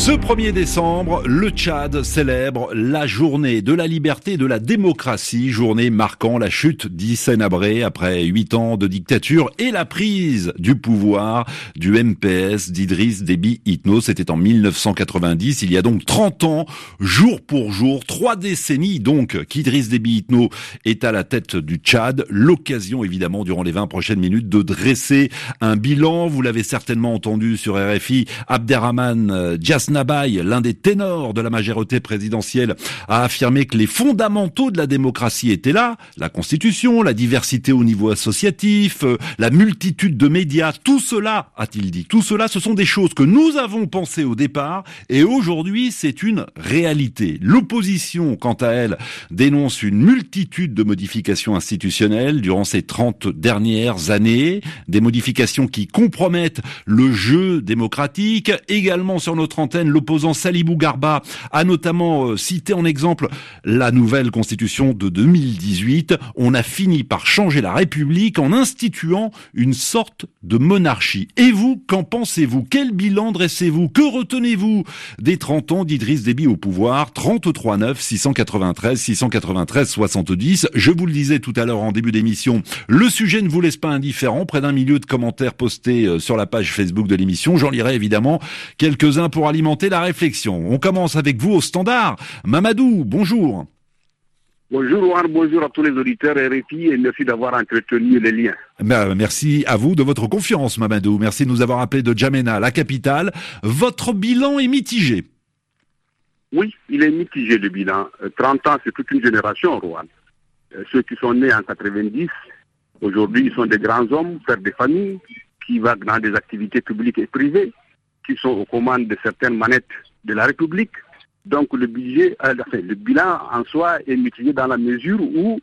Ce 1er décembre, le Tchad célèbre la journée de la liberté et de la démocratie, journée marquant la chute d'Hissène Abré après huit ans de dictature et la prise du pouvoir du MPS d'Idriss Déby Itno. C'était en 1990, il y a donc 30 ans, jour pour jour, trois décennies donc qu'Idriss Déby Itno est à la tête du Tchad. L'occasion évidemment durant les 20 prochaines minutes de dresser un bilan. Vous l'avez certainement entendu sur RFI, Abderrahman Djas Nabaye, l'un des ténors de la majorité présidentielle, a affirmé que les fondamentaux de la démocratie étaient là, la constitution, la diversité au niveau associatif, euh, la multitude de médias, tout cela, a-t-il dit, tout cela, ce sont des choses que nous avons pensées au départ et aujourd'hui c'est une réalité. L'opposition, quant à elle, dénonce une multitude de modifications institutionnelles durant ces 30 dernières années, des modifications qui compromettent le jeu démocratique, également sur notre l'opposant Salibou Garba a notamment euh, cité en exemple la nouvelle constitution de 2018. On a fini par changer la République en instituant une sorte de monarchie. Et vous, qu'en pensez-vous? Quel bilan dressez-vous? Que retenez-vous des 30 ans d'Idriss Déby au pouvoir? 33 9 693 693 70. Je vous le disais tout à l'heure en début d'émission, le sujet ne vous laisse pas indifférent. Près d'un milieu de commentaires postés euh, sur la page Facebook de l'émission. J'en lirai évidemment quelques-uns pour alimenter la réflexion. On commence avec vous au standard. Mamadou, bonjour. Bonjour bonjour à tous les auditeurs RFI et merci d'avoir entretenu les liens. Ben, merci à vous de votre confiance, Mamadou. Merci de nous avoir appelé de Djamena, la capitale. Votre bilan est mitigé. Oui, il est mitigé le bilan. 30 euh, ans, c'est toute une génération, Rouen. Euh, ceux qui sont nés en 90, aujourd'hui, ils sont des grands hommes, pères de famille, qui vont dans des activités publiques et privées qui sont aux commandes de certaines manettes de la République. Donc le budget, euh, le bilan en soi est mitigé dans la mesure où,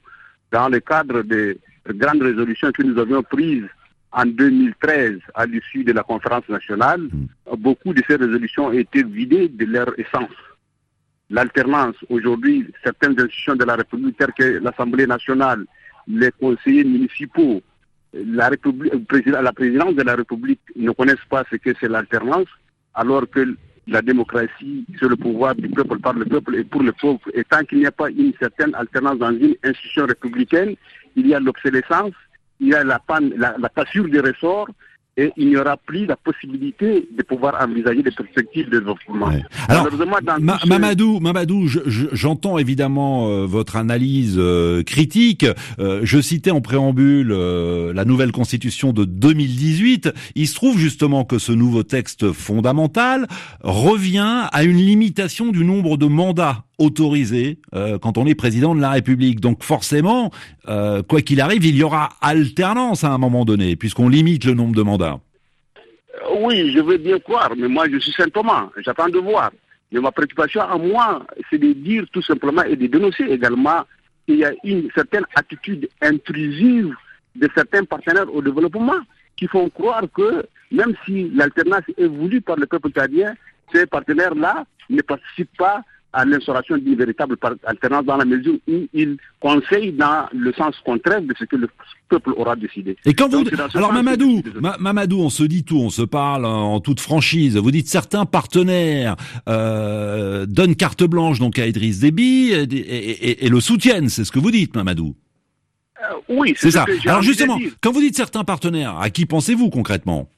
dans le cadre des grandes résolutions que nous avions prises en 2013 à l'issue de la conférence nationale, mm. beaucoup de ces résolutions ont été vidées de leur essence. L'alternance, aujourd'hui, certaines institutions de la République, telles que l'Assemblée nationale, les conseillers municipaux, la, République, la présidence de la République ne connaissent pas ce que c'est l'alternance, alors que la démocratie, c'est le pouvoir du peuple par le peuple et pour le peuple. Et tant qu'il n'y a pas une certaine alternance dans une institution républicaine, il y a l'obsolescence, il y a la, panne, la, la cassure des ressorts, et il n'y aura plus la possibilité de pouvoir envisager des perspectives de développement. Alors, Mamadou, Mamadou, j'entends évidemment euh, votre analyse euh, critique. Euh, je citais en préambule la nouvelle constitution de 2018. Il se trouve justement que ce nouveau texte fondamental revient à une limitation du nombre de mandats autorisé euh, quand on est président de la République. Donc forcément, euh, quoi qu'il arrive, il y aura alternance à un moment donné, puisqu'on limite le nombre de mandats. Oui, je veux bien croire, mais moi je suis simplement, j'attends de voir. Mais ma préoccupation à moi, c'est de dire tout simplement et de dénoncer également qu'il y a une certaine attitude intrusive de certains partenaires au développement qui font croire que même si l'alternance est voulue par le peuple tchadien, ces partenaires-là ne participent pas à l'instauration d'une véritable alternance dans la mesure où il conseille dans le sens contraire de ce que le peuple aura décidé. Et quand vous... Alors Mamadou, Mamadou, on se dit tout, on se parle en toute franchise. Vous dites certains partenaires euh, donnent carte blanche donc à Idriss Déby et, le soutiennent, c'est ce que vous dites Mamadou. Euh, oui, c'est ça. Alors justement, quand vous dites certains partenaires, à qui pensez-vous concrètement?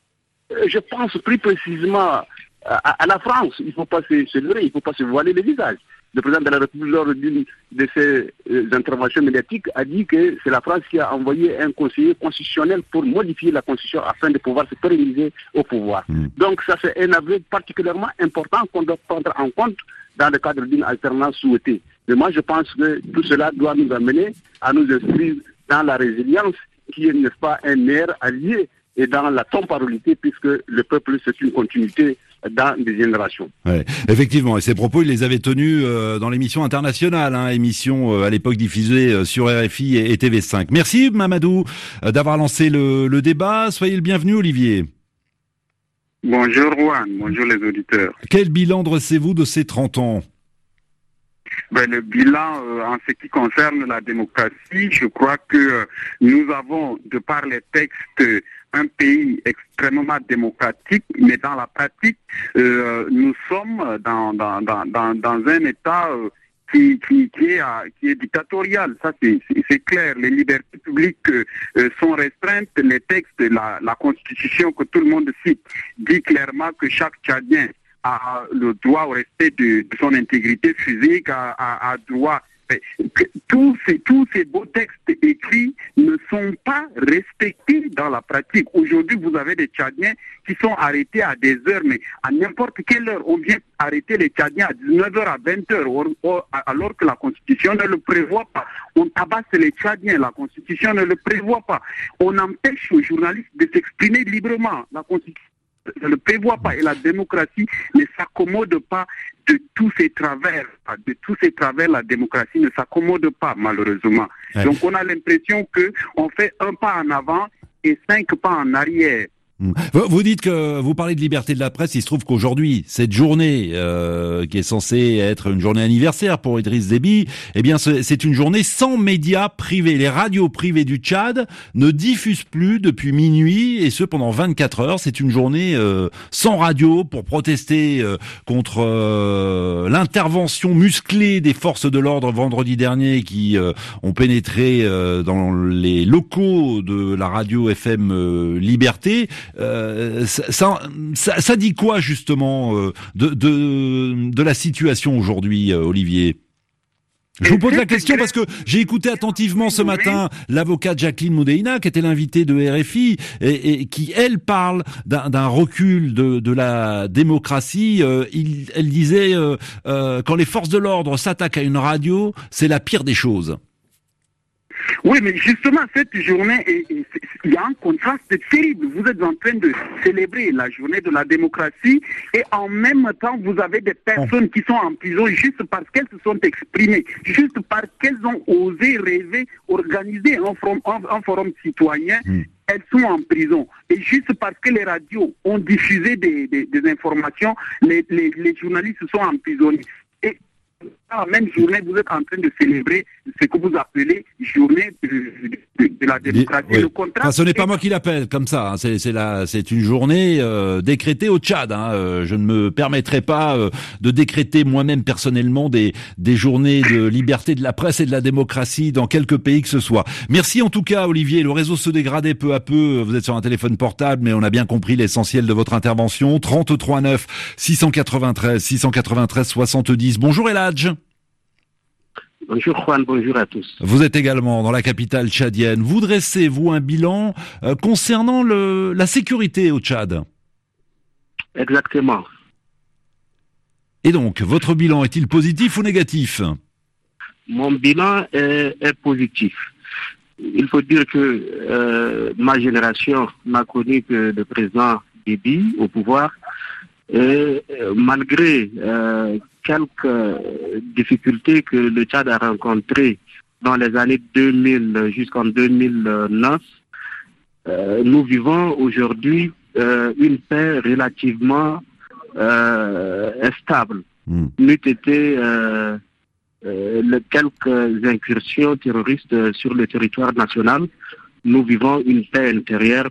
Euh, Je pense plus précisément à, la France. Il ne faut pas se, leurrer, il ne faut pas se voiler le visage. Le président de la République, lors d'une de ses euh, interventions médiatiques, a dit que c'est la France qui a envoyé un conseiller constitutionnel pour modifier la Constitution afin de pouvoir se pérenniser au pouvoir. Hmm. Donc ça, c'est un aveu particulièrement important qu'on doit prendre en compte dans le cadre d'une alternance souhaitée. Mais moi, je pense que tout cela doit nous amener à nous inscrire dans la résilience qui est, n'est-ce pas, un meilleur allié et dans la temporalité, puisque le peuple, c'est une continuité dans des générations. Ouais, effectivement, et ces propos, il les avait tenus euh, dans l'émission internationale, hein, émission euh, à l'époque diffusée euh, sur RFI et, TV5. Merci Mamadou d'avoir lancé le, le, débat. Soyez le bienvenu, Olivier. Bonjour Juan, bonjour les auditeurs. Quel bilan dressez-vous de ces 30 ans? Ben, Le bilan euh, en ce qui concerne la démocratie, je crois que euh, nous avons, de par les textes, un pays extrêmement démocratique, mais dans la pratique, euh, nous sommes dans, dans, dans, dans, un État qui, qui, qui, est, qui est dictatorial. Ça, c'est clair. Les libertés publiques sont restreintes. Les textes, la, la Constitution que tout le monde cite, dit clairement que chaque Tchadien le droit au respect de, son intégrité physique, a, droit tous ces, tous ces beaux textes écrits ne sont pas respectés dans la pratique. Aujourd'hui, vous avez des Tchadiens qui sont arrêtés à des heures, mais à n'importe quelle heure, on vient arrêter les Tchadiens à 19h, à 20h, alors que la Constitution ne le prévoit pas. On tabasse les Tchadiens, la Constitution ne le prévoit pas. On empêche aux journalistes de s'exprimer librement. La Constitution ne le prévoit pas. Et la démocratie ne s'accommode pas de tous ces travers. De tous ces travers, la démocratie ne s'accommode pas, malheureusement. Donc on a l'impression qu'on fait un pas en avant et cinq pas en arrière. Vous dites que vous parlez de liberté de la presse. Il se trouve qu'aujourd'hui, cette journée euh, qui est censée être une journée anniversaire pour Idriss Déby, eh bien, c'est une journée sans médias privés. Les radios privées du Tchad ne diffusent plus depuis minuit et ce pendant 24 heures. C'est une journée euh, sans radio pour protester euh, contre l'intervention musclée des forces de l'ordre vendredi dernier qui ont pénétré dans les locaux de la radio FM Liberté. Euh, ça, ça, dit quoi justement euh, de, de, de la situation aujourd'hui, euh, Olivier? Je vous pose la question parce que j'ai écouté attentivement ce matin l'avocate Jacqueline Moudeina, qui était l'invitée de RFI, et, qui, elle, parle d'un recul de, de, la démocratie. il, elle disait, quand les forces de l'ordre s'attaquent à une radio, c'est la pire des choses. Oui, mais justement, cette journée, il y a un contraste terrible. Vous êtes en train de célébrer la journée de la démocratie et en même temps, vous avez des personnes qui sont en prison juste parce qu'elles se sont exprimées, juste parce qu'elles ont osé rêver, organiser un forum, un, forum citoyen hmm. elles sont en prison. Et juste parce que les radios ont diffusé des, informations, les, les, les, journalistes sont emprisonnés la même journée, vous êtes en train de célébrer ce que vous appelez journée de, la démocratie. Le ce n'est pas moi qui l'appelle comme ça. Hein. C'est, c'est une journée euh, décrétée au Tchad. Hein. Euh, je ne me permettrai pas euh, de décréter moi-même personnellement des, des journées de liberté de la presse et de la démocratie dans quelques pays que ce soit. Merci en tout cas, Olivier. Le réseau se dégradait peu à peu. Vous êtes sur un téléphone portable, mais on a bien compris l'essentiel de votre intervention. 33 9 693 693 70. Bonjour Eladj. Bonjour Juan, bonjour à tous. Vous êtes également dans la capitale tchadienne. Vous dressez, vous, un bilan euh, concernant le, la sécurité au Tchad? Exactement. Et donc, votre bilan est-il positif ou négatif? Mon bilan est, positif. Il faut dire que euh, ma génération n'a connu que le président Bibi au pouvoir. Et euh, malgré quelques difficultés que le Tchad a rencontrées dans les années 2000 jusqu'en 2009, euh, nous vivons aujourd'hui euh, une paix relativement euh, stable. Mm. été euh, quelques incursions terroristes sur le territoire national, nous vivons une paix intérieure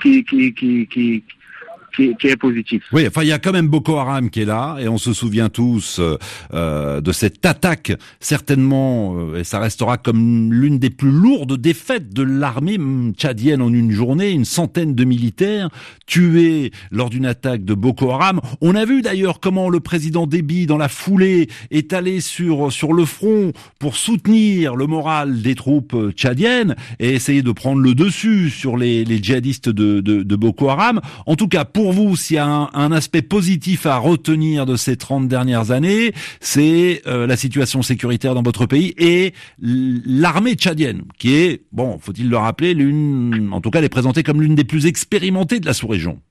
qui, qui, qui, qui, Oui, enfin, il y a quand même Boko Haram qui est là, et on se souvient tous euh, euh de cette attaque, certainement, euh, et ça restera comme l'une des plus lourdes défaites de l'armée tchadienne en une journée, une centaine de militaires tués lors d'une attaque de Boko Haram. On a vu d'ailleurs comment le président Déby, dans la foulée, est allé sur sur le front pour soutenir le moral des troupes tchadiennes et essayer de prendre le dessus sur les, les djihadistes de, de, de Boko Haram. En tout cas, pour vous, s'il y a un, aspect positif à retenir de ces 30 dernières années, c'est euh, la situation sécuritaire dans votre pays et l'armée tchadienne, qui est, bon, faut-il le rappeler, l'une, en tout cas, elle est présentée comme l'une des plus expérimentées de la sous-région.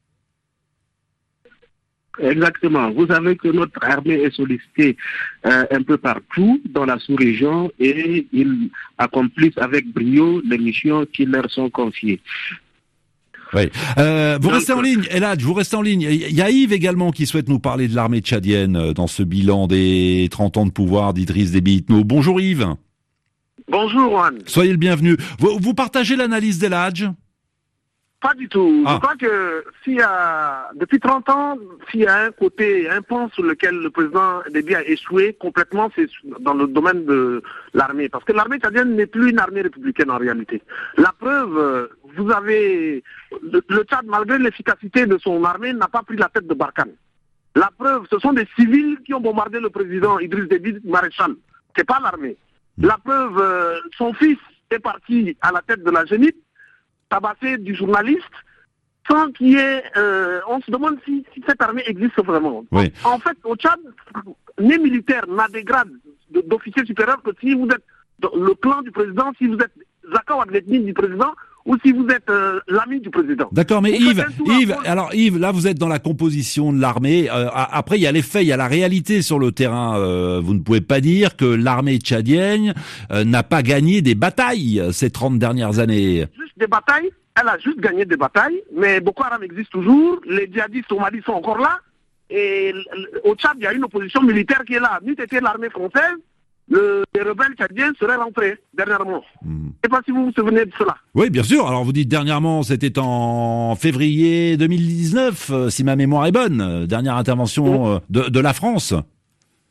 Exactement. Vous savez que notre armée est sollicitée euh, un peu partout dans la sous-région et ils accomplissent avec brio les missions qui leur sont confiées. Oui. Euh, vous restez en ligne, Eladj, vous restez en ligne. Il y a Yves également qui souhaite nous parler de l'armée tchadienne euh, dans ce bilan des 30 ans de pouvoir d'Idriss Déby Itno. Bonjour Yves. Bonjour Juan. Soyez le bienvenu. Vous, vous partagez l'analyse d'Eladj Pas du tout. Ah. Je crois que s'il y a, depuis 30 ans, s'il y a un côté, un point sur lequel le président Déby a échoué complètement, c'est dans le domaine de l'armée. Parce que l'armée tchadienne n'est plus une armée républicaine en réalité. La preuve, euh, vous avez, le, le Tchad, malgré l'efficacité de son armée, n'a pas pris la tête de Barkhane. La preuve, ce sont des civils qui ont bombardé le président Idriss Déby maréchal. C'est pas l'armée. La preuve, euh, son fils est parti à la tête de la génite, tabassé du journaliste, sans qu'il y ait... euh, on se demande si, si cette armée existe vraiment. Oui. En fait, au Tchad, né militaire n'a des grades de- d'officier supérieur que si vous êtes dans le clan du président, si vous êtes Zakawa de l'ethnie du président, ou si vous êtes euh, l'ami du président. D'accord, mais Vous Yves, Yves, alors Yves, là vous êtes dans la composition de l'armée. Euh, après, il y a les faits, il y a la réalité sur le terrain. Euh, vous ne pouvez pas dire que l'armée tchadienne n'a pas gagné des batailles ces 30 dernières années. juste des batailles. Elle a juste gagné des batailles, mais Boko Haram existe toujours. Les djihadistes au Mali sont encore là. Et au Tchad, il y a une opposition militaire qui est là. N'eût été l'armée française, le- les rebelles tchadiens seraient rentrés dernièrement. Je ne sais pas si vous vous souvenez de cela. Oui, bien sûr. Alors vous dites dernièrement, c'était en février 2019, euh, si ma mémoire est bonne, euh, dernière intervention euh, de, de la France.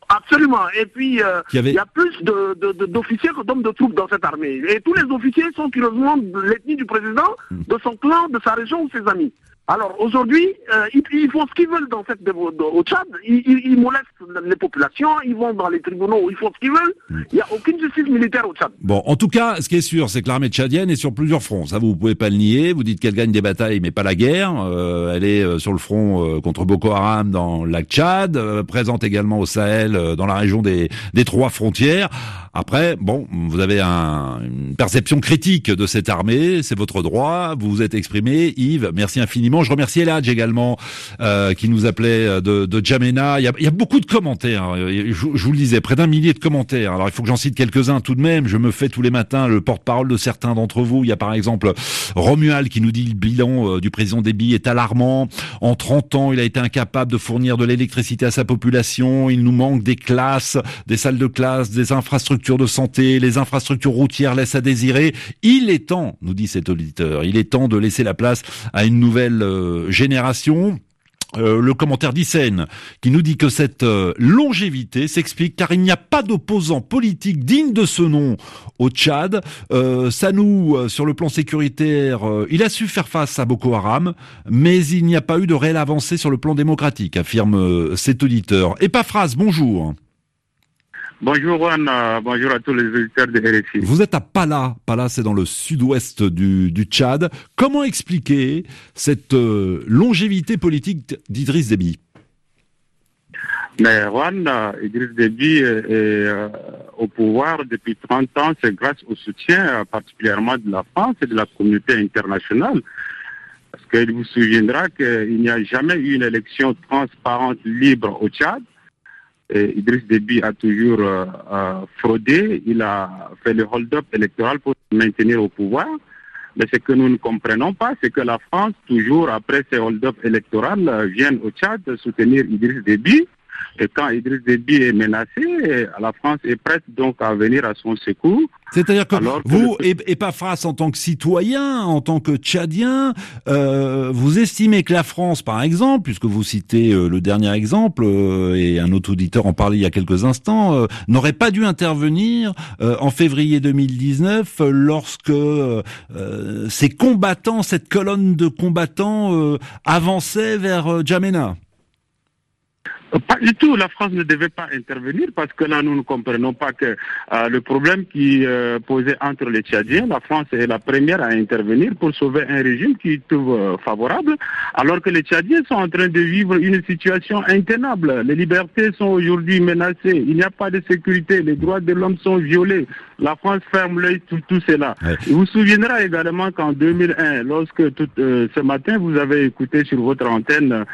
Absolument. Et puis, avait- il y a plus de- de- de- d'officiers que d'hommes de troupes dans cette armée. Et tous les officiers sont curieusement de l'ethnie du président, Hmm. de son clan, de sa région ou ses amis. Alors aujourd'hui, euh, ils, ils font ce qu'ils veulent dans cette, au Tchad. Ils, ils- ils molestent les populations, ils vont dans les tribunaux, ils font ce qu'ils veulent. Hmm. Il n'y a aucune justice militaire au Tchad. Bon, en tout cas, ce qui est sûr, c'est que l'armée tchadienne est sur plusieurs fronts. Ça, vous pouvez pas le nier. Vous dites qu'elle gagne des batailles, mais pas la guerre. Euh, elle est euh, sur le front euh, contre Boko Haram dans le lac Tchad, euh, présente également au Sahel, euh, dans la région des, des trois frontières. Après, bon, vous avez un- une perception critique de cette armée, c'est votre droit. Vous vous êtes exprimé, Yves. Merci infiniment. Je remercie Eladj également, euh, qui nous appelait euh, de, de Djamena. Il y, a, il y a beaucoup de commentaires. Euh, Je, je vous le disais, près d'un millier de commentaires. Alors il faut que j'en cite quelques-uns tout de même. Je me fais tous les matins le porte-parole de certains d'entre vous. Il y a par exemple Romuald qui nous dit le bilan euh, du président Déby est alarmant. En 30 ans, il a été incapable de fournir de l'électricité à sa population. Il nous manque des classes, des salles de classe, des infrastructures de santé. Les infrastructures routières laissent à désirer. Il est temps, nous dit cet auditeur, il est temps de laisser la place à une nouvelle euh, génération. Euh, le commentaire d'Isen qui nous dit que cette euh, longévité s'explique car il n'y a pas d'opposant politique digne de ce nom au Tchad. Euh, Sanou, euh, sur le plan sécuritaire, euh, il a su faire face à Boko Haram, mais il n'y a pas eu de réelle avancée sur le plan démocratique, affirme cet auditeur. Epaphrase, bonjour. Bonjour Juan, euh, bonjour à tous les auditeurs de RFI. Vous êtes à Pala. Pala, c'est dans le sud-ouest du, du Tchad. Comment expliquer cette euh, longévité politique d'Idriss Déby? Mais Juan, euh, Idriss Déby est, euh, au pouvoir depuis 30 ans, c'est grâce au soutien particulièrement de la France et de la communauté internationale. Parce qu'il vous souviendra qu'il n'y a jamais eu une élection transparente, libre au Tchad. Idriss Déby a toujours euh, euh, fraudé, il a fait le hold-up électoral pour se maintenir au pouvoir. Mais ce que nous ne comprenons pas, c'est que la France, toujours après ces hold-up électoraux, euh, vienne au Tchad soutenir Idriss Déby. Et quand Idriss Déby est menacé, la France est prête donc à venir à son secours. C'est-à-dire que Alors que vous, le- et, en tant que citoyen, en tant que Tchadien, euh, vous estimez que la France, par exemple, puisque vous citez euh, le dernier exemple, euh, et un autre auditeur en parlait il y a quelques instants, euh, n'aurait pas dû intervenir euh, en février 2019 euh, lorsque ces combattants, cette colonne de combattants euh, avançait vers Djamena Pas du tout, la France ne devait pas intervenir parce que là, nous ne comprenons pas que euh, le problème qui euh, posait entre les Tchadiens, la France est la première à intervenir pour sauver un régime qui trouve euh, favorable, alors que les Tchadiens sont en train de vivre une situation intenable. Les libertés sont aujourd'hui menacées, il n'y a pas de sécurité, les droits de l'homme sont violés. La France ferme l'œil sur tout cela. Ouais. Il vous souviendra également qu'en 2001, lorsque tout, euh, ce matin, vous avez écouté sur votre antenne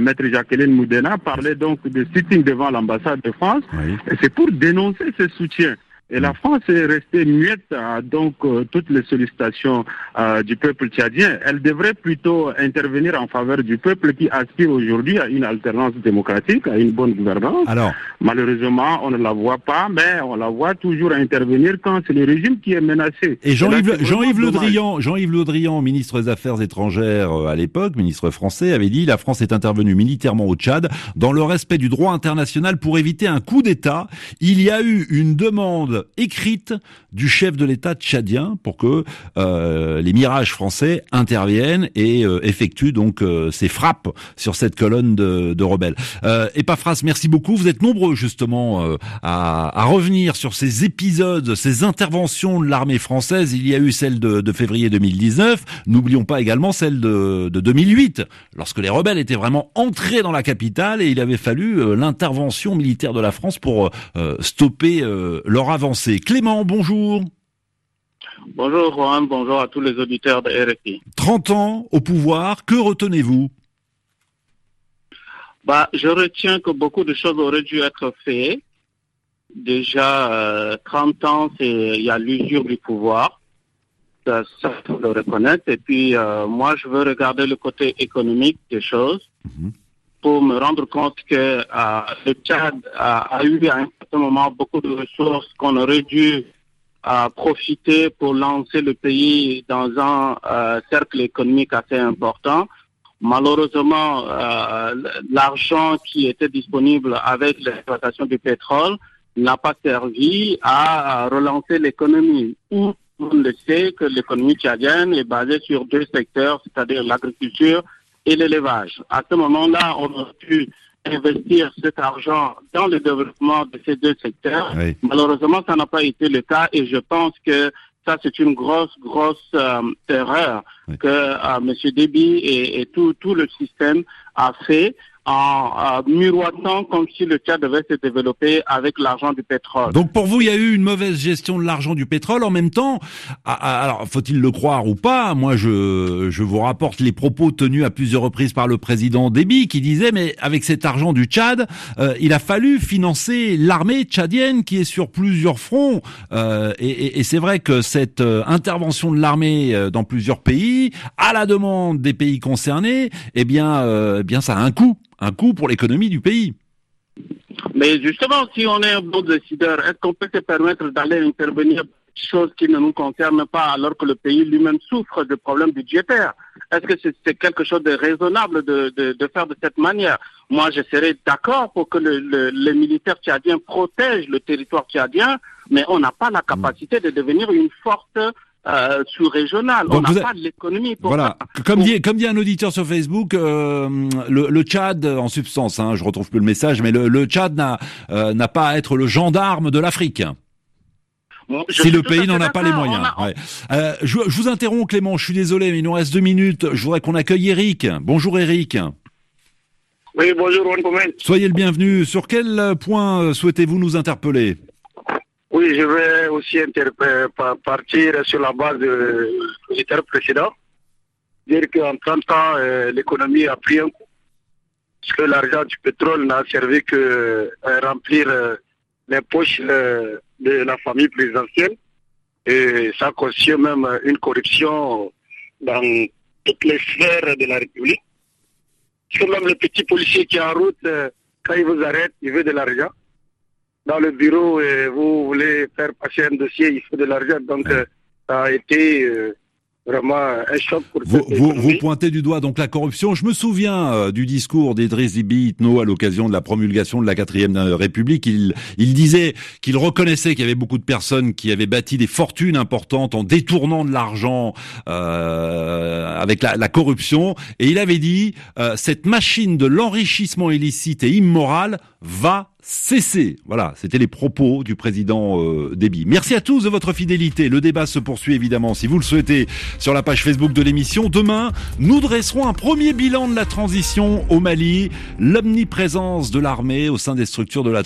Maître Jacqueline Moudena parler donc de sitting devant l'ambassade de France. Oui. Et c'est pour dénoncer ce soutien. Et la France est restée muette à donc euh, toutes les sollicitations euh, du peuple tchadien. Elle devrait plutôt intervenir en faveur du peuple qui aspire aujourd'hui à une alternance démocratique, à une bonne gouvernance. Alors, Malheureusement, on ne la voit pas, mais on la voit toujours intervenir quand c'est le régime qui est menacé. et Jean-Yves vraiment Le. Drian, Jean-Yves Le Drian, ministre des Affaires étrangères euh, à l'époque, ministre français, avait dit la France est intervenue militairement au Tchad dans le respect du droit international pour éviter un coup d'État. Il y a eu une demande écrite du chef de l'État tchadien pour que euh, les mirages français interviennent et euh, effectuent donc euh, ces frappes sur cette colonne de, de rebelles. Euh, Epaphras, merci beaucoup. Vous êtes nombreux justement euh, à, à revenir sur ces épisodes, ces interventions de l'armée française. Il y a eu celle de, de février 2019. N'oublions pas également celle de, de 2008, lorsque les rebelles étaient vraiment entrés dans la capitale et il avait fallu euh, l'intervention militaire de la France pour stopper leur avancée. Clément, bonjour. Bonjour Juan, bonjour à tous les auditeurs de RFI. 30 ans au pouvoir, que retenez-vous? Bah, je retiens que beaucoup de choses auraient dû être faites. Déjà, euh, 30 ans, c'est il y a l'usure du pouvoir. Ça, ça faut le reconnaître. Et puis, euh, moi, je veux regarder le côté économique des choses Mhm. Pour me rendre compte que euh, le Tchad a, a eu à un certain moment beaucoup de ressources qu'on aurait dû euh, profiter pour lancer le pays dans un euh, cercle économique assez important. Malheureusement, euh, l'argent qui était disponible avec l'exploitation du pétrole n'a pas servi à relancer l'économie. Ou on le sait que l'économie tchadienne est basée sur deux secteurs, c'est-à-dire l'agriculture et l'élevage. À ce moment-là, on aurait pu investir cet argent dans le développement de ces deux secteurs. Oui. Malheureusement, ça n'a pas été le cas et je pense que ça, c'est une grosse, grosse euh, erreur Oui. que euh, M. Déby et, et tout, tout le système a fait en euh, miroitant comme si le Tchad devait se développer avec l'argent du pétrole. Donc pour vous, il y a eu une mauvaise gestion de l'argent du pétrole. En même temps, ah, ah, alors faut-il le croire ou pas? Moi, je, je vous rapporte les propos tenus à plusieurs reprises par le président Déby, qui disait mais avec cet argent du Tchad, euh, il a fallu financer l'armée tchadienne qui est sur plusieurs fronts. Euh, et c'est vrai que cette euh, intervention de l'armée dans plusieurs pays, à la demande des pays concernés, eh bien, eh bien, ça a un coût, un coût pour l'économie du pays. Mais justement, si on est un bon décideur, est-ce qu'on peut se permettre d'aller intervenir dans des choses qui ne nous concernent pas alors que le pays lui-même souffre de problèmes budgétaires? Est-ce que c'est quelque chose de raisonnable de, de, faire de cette manière? Moi, je serais d'accord pour que le- les militaires tchadiens protègent le territoire tchadien, mais on n'a pas la capacité de devenir une force euh, sous-régionale. On Donc vous n'a pas l'économie pour Voilà, ça. comme dit, comme dit un auditeur sur Facebook, euh, le, le Tchad, en substance, hein, je retrouve plus le message, mais le, le Tchad n'a euh, n'a pas à être le gendarme de l'Afrique Bon, si le pays n'en a pas les moyens. A- ouais. Euh, je, je vous interromps Clément, je suis désolé, mais il nous reste deux minutes. Je voudrais qu'on accueille Eric. Bonjour Eric. Oui, bonjour, Juan. Soyez le bienvenu. Sur quel point euh, souhaitez-vous nous interpeller? Oui, je vais aussi partir sur la base de l'auditeur précédent. Dire qu'en 30 ans, euh, l'économie a pris un coup. Parce que l'argent du pétrole n'a servi que à remplir euh, les poches euh, de la famille présidentielle. Et ça constitue même euh, une corruption dans toutes les sphères de la République. Parce que même le petit policier qui est en route, euh, quand il vous arrête, il veut de l'argent dans le bureau et vous voulez faire passer un dossier, il faut de l'argent. Donc, euh, ça a été euh, vraiment un choc pour vous, vous, vous pointez du doigt donc la corruption. Je me souviens euh, du discours d'Idriss Déby Itno à l'occasion de la promulgation de la quatrième euh, République. Il, il disait qu'il reconnaissait qu'il y avait beaucoup de personnes qui avaient bâti des fortunes importantes en détournant de l'argent euh, avec la, la corruption. Et il avait dit euh, cette machine de l'enrichissement illicite et immoral va cesser. Voilà, c'était les propos du président euh, Déby. Merci à tous de votre fidélité. Le débat se poursuit évidemment, si vous le souhaitez, sur la page Facebook de l'émission. Demain, nous dresserons un premier bilan de la transition au Mali, l'omniprésence de l'armée au sein des structures de la